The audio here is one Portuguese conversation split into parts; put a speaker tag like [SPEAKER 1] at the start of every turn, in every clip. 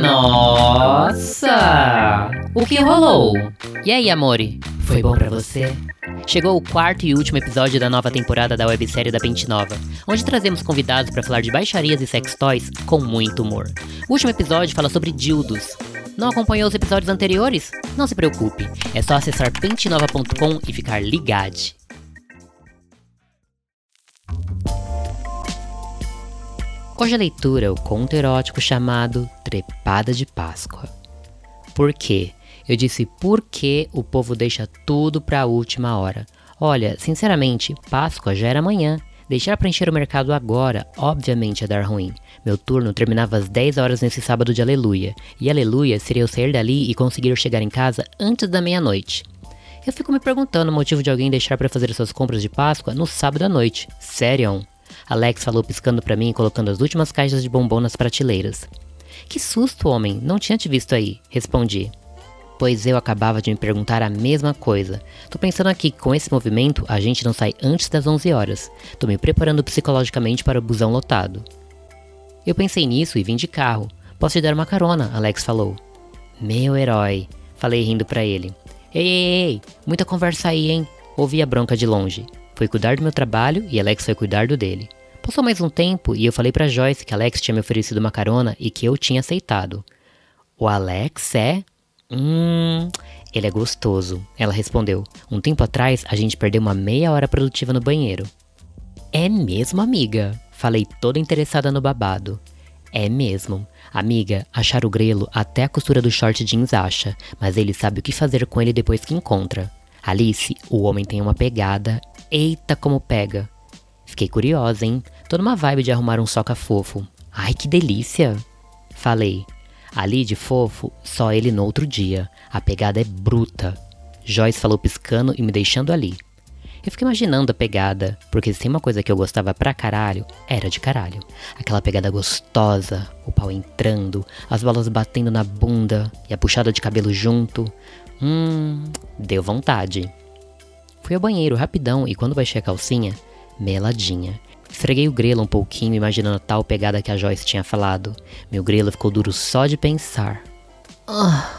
[SPEAKER 1] Nossa! O que rolou? E aí, amore? Foi bom pra você? Chegou o quarto e último episódio da nova temporada da websérie da Pente Nova, onde trazemos convidados para falar de baixarias e sex toys com muito humor. O último episódio fala sobre dildos. Não acompanhou os episódios anteriores? Não se preocupe, é só acessar pentenova.com e ficar ligado. Hoje a leitura é o conto erótico chamado Trepada de Páscoa. Por quê? Eu disse por que o povo deixa tudo para a última hora. Olha, sinceramente, Páscoa já era amanhã. Deixar para encher o mercado agora, obviamente, é dar ruim. Meu turno terminava às 10 horas nesse sábado de aleluia, e aleluia seria eu sair dali e conseguir chegar em casa antes da meia-noite. Eu fico me perguntando o motivo de alguém deixar para fazer suas compras de Páscoa no sábado à noite. Sério? Alex falou piscando para mim e colocando as últimas caixas de bombom nas prateleiras. Que susto, homem, não tinha te visto aí, respondi. Pois eu acabava de me perguntar a mesma coisa. Tô pensando aqui que com esse movimento a gente não sai antes das 11 horas. Tô me preparando psicologicamente para o busão lotado. Eu pensei nisso e vim de carro. Posso te dar uma carona, Alex falou. Meu herói, falei rindo para ele. Ei, ei, ei, muita conversa aí, hein? Ouvi a bronca de longe. Fui cuidar do meu trabalho e Alex foi cuidar do dele. Passou mais um tempo e eu falei para Joyce que Alex tinha me oferecido uma carona e que eu tinha aceitado. O Alex é? Hum, ele é gostoso, ela respondeu. Um tempo atrás a gente perdeu uma meia hora produtiva no banheiro. É mesmo, amiga? Falei toda interessada no babado. É mesmo. Amiga, achar o grelo até a costura do short jeans acha, mas ele sabe o que fazer com ele depois que encontra. Alice, o homem tem uma pegada Eita, como pega. Fiquei curiosa, hein? Tô numa vibe de arrumar um soca fofo. Ai, que delícia! Falei. Ali de fofo, só ele no outro dia. A pegada é bruta. Joyce falou piscando e me deixando ali. Eu fiquei imaginando a pegada, porque se tem uma coisa que eu gostava pra caralho, era de caralho. Aquela pegada gostosa, o pau entrando, as bolas batendo na bunda e a puxada de cabelo junto. Hum, deu vontade. Fui ao banheiro rapidão e quando baixei a calcinha, meladinha. Esfreguei o grelo um pouquinho, imaginando a tal pegada que a Joyce tinha falado. Meu grelo ficou duro só de pensar. Ah,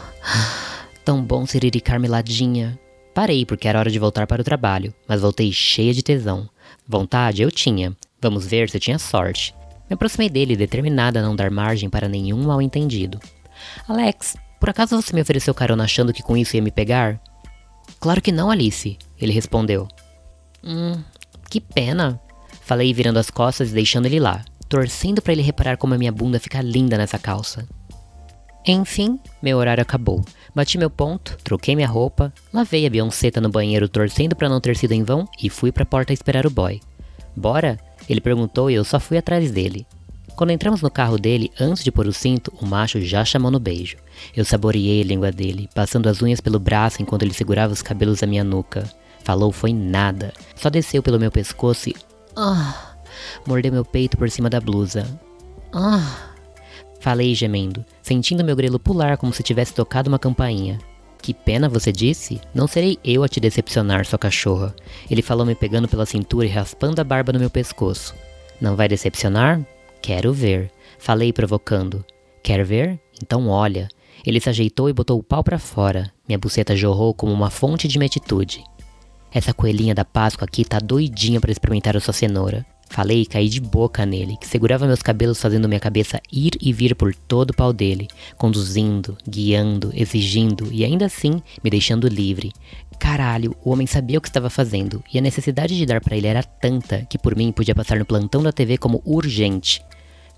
[SPEAKER 1] tão bom siriricar meladinha. Parei porque era hora de voltar para o trabalho, mas voltei cheia de tesão. Vontade eu tinha. Vamos ver se eu tinha sorte. Me aproximei dele, determinada a não dar margem para nenhum mal entendido. Alex, por acaso você me ofereceu carona achando que com isso ia me pegar? Claro que não, Alice, ele respondeu. Hum, que pena. Falei virando as costas e deixando ele lá, torcendo para ele reparar como a minha bunda fica linda nessa calça. Enfim, meu horário acabou. Bati meu ponto, troquei minha roupa, lavei a Beyoncé no banheiro torcendo para não ter sido em vão e fui para a porta esperar o boy. Bora? Ele perguntou e eu só fui atrás dele. Quando entramos no carro dele, antes de pôr o cinto, o macho já chamou no beijo. Eu saboreei a língua dele, passando as unhas pelo braço enquanto ele segurava os cabelos da minha nuca. Falou foi nada, só desceu pelo meu pescoço e. Ah! Mordeu meu peito por cima da blusa. Ah! Falei gemendo, sentindo meu grelo pular como se tivesse tocado uma campainha. Que pena você disse? Não serei eu a te decepcionar, sua cachorra. Ele falou me pegando pela cintura e raspando a barba no meu pescoço. Não vai decepcionar? Quero ver. Falei provocando. Quer ver? Então olha. Ele se ajeitou e botou o pau para fora. Minha buceta jorrou como uma fonte de metitude. Essa coelhinha da Páscoa aqui tá doidinha para experimentar a sua cenoura. Falei e caí de boca nele, que segurava meus cabelos fazendo minha cabeça ir e vir por todo o pau dele, conduzindo, guiando, exigindo e ainda assim me deixando livre. Caralho, o homem sabia o que estava fazendo, e a necessidade de dar para ele era tanta que por mim podia passar no plantão da TV como urgente.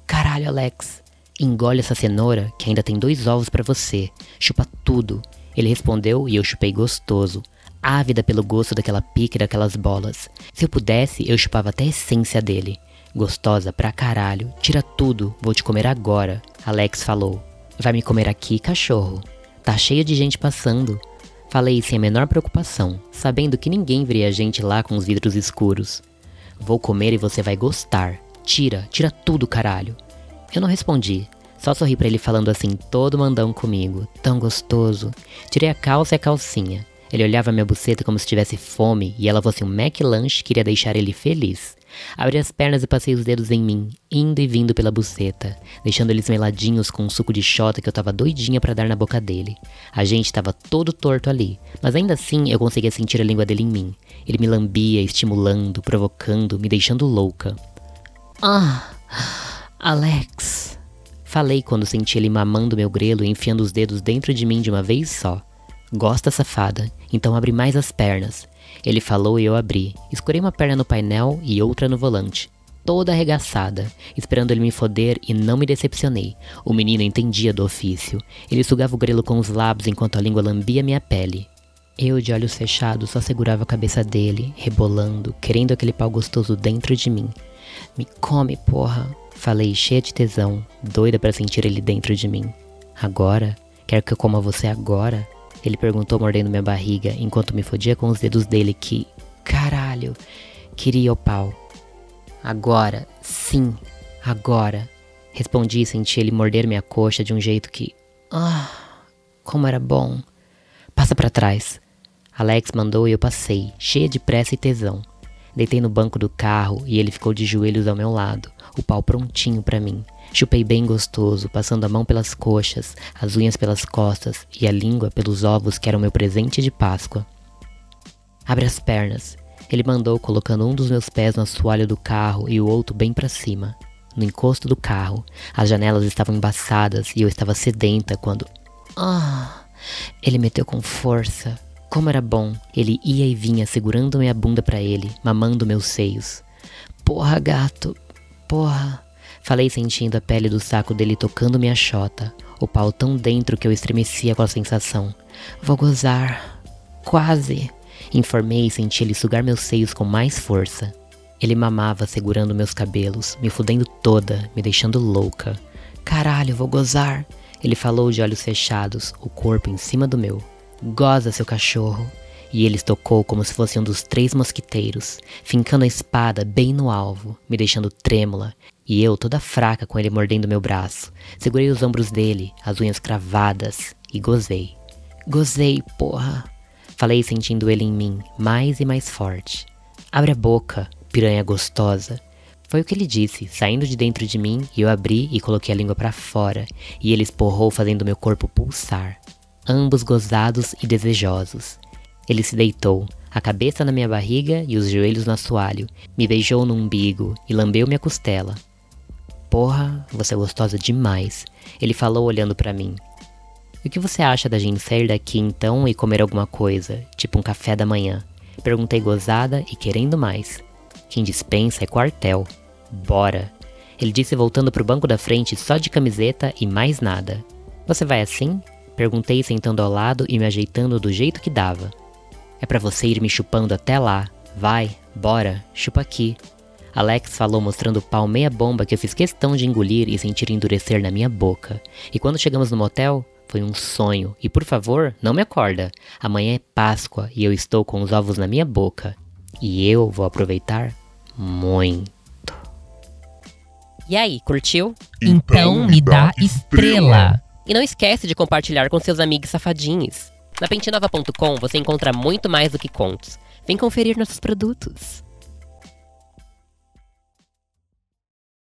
[SPEAKER 1] Caralho, Alex, engole essa cenoura que ainda tem dois ovos para você. Chupa tudo. Ele respondeu e eu chupei gostoso, ávida pelo gosto daquela pique daquelas bolas. Se eu pudesse, eu chupava até a essência dele. Gostosa pra caralho, tira tudo, vou te comer agora, Alex falou. Vai me comer aqui, cachorro. Tá cheio de gente passando. Falei sem a menor preocupação, sabendo que ninguém veria a gente lá com os vidros escuros. Vou comer e você vai gostar. Tira, tira tudo, caralho. Eu não respondi, só sorri para ele falando assim, todo mandão comigo, tão gostoso. Tirei a calça e a calcinha. Ele olhava minha buceta como se tivesse fome e ela fosse um McLanche que iria deixar ele feliz. Abri as pernas e passei os dedos em mim, indo e vindo pela buceta, deixando eles meladinhos com um suco de xota que eu tava doidinha para dar na boca dele. A gente tava todo torto ali, mas ainda assim eu conseguia sentir a língua dele em mim. Ele me lambia, estimulando, provocando, me deixando louca. Ah, Alex. Falei quando senti ele mamando meu grelo e enfiando os dedos dentro de mim de uma vez só. Gosta, safada, então abre mais as pernas. Ele falou e eu abri. Escurei uma perna no painel e outra no volante. Toda arregaçada, esperando ele me foder e não me decepcionei. O menino entendia do ofício. Ele sugava o grelo com os lábios enquanto a língua lambia minha pele. Eu, de olhos fechados, só segurava a cabeça dele, rebolando, querendo aquele pau gostoso dentro de mim. Me come, porra, falei cheia de tesão, doida para sentir ele dentro de mim. Agora? Quer que eu coma você agora? Ele perguntou mordendo minha barriga enquanto me fodia com os dedos dele que, caralho, queria o pau. Agora, sim, agora. Respondi e senti ele morder minha coxa de um jeito que, ah, como era bom. Passa para trás. Alex mandou e eu passei, cheia de pressa e tesão. Deitei no banco do carro e ele ficou de joelhos ao meu lado, o pau prontinho para mim. Chupei bem gostoso, passando a mão pelas coxas, as unhas pelas costas e a língua pelos ovos que eram meu presente de Páscoa. Abre as pernas. Ele mandou, colocando um dos meus pés no assoalho do carro e o outro bem para cima. No encosto do carro, as janelas estavam embaçadas e eu estava sedenta quando. Ah! Ele meteu com força. Como era bom! Ele ia e vinha segurando minha bunda para ele, mamando meus seios. Porra, gato! Porra! Falei sentindo a pele do saco dele tocando minha chota, o pau tão dentro que eu estremecia com a sensação. Vou gozar. Quase. Informei e senti ele sugar meus seios com mais força. Ele mamava segurando meus cabelos, me fudendo toda, me deixando louca. Caralho, vou gozar. Ele falou de olhos fechados, o corpo em cima do meu. Goza, seu cachorro. E ele estocou como se fosse um dos três mosquiteiros, fincando a espada bem no alvo, me deixando trêmula, e eu, toda fraca com ele mordendo meu braço, segurei os ombros dele, as unhas cravadas, e gozei. Gozei, porra! Falei sentindo ele em mim, mais e mais forte. Abre a boca, piranha gostosa. Foi o que ele disse, saindo de dentro de mim, e eu abri e coloquei a língua para fora, e ele esporrou fazendo meu corpo pulsar. Ambos gozados e desejosos. Ele se deitou, a cabeça na minha barriga e os joelhos no assoalho, me beijou no umbigo e lambeu minha costela, Porra, você é gostosa demais. Ele falou olhando para mim. E o que você acha da gente sair daqui então e comer alguma coisa, tipo um café da manhã? Perguntei gozada e querendo mais. Quem dispensa é quartel. Bora. Ele disse voltando pro banco da frente só de camiseta e mais nada. Você vai assim? Perguntei sentando ao lado e me ajeitando do jeito que dava. É para você ir me chupando até lá. Vai, bora, chupa aqui. Alex falou mostrando o pau meia bomba que eu fiz questão de engolir e sentir endurecer na minha boca. E quando chegamos no motel, foi um sonho. E por favor, não me acorda. Amanhã é Páscoa e eu estou com os ovos na minha boca. E eu vou aproveitar muito.
[SPEAKER 2] E aí, curtiu?
[SPEAKER 3] Então me dá estrela.
[SPEAKER 2] E não esquece de compartilhar com seus amigos safadinhos. Na pentinova.com você encontra muito mais do que contos. Vem conferir nossos produtos.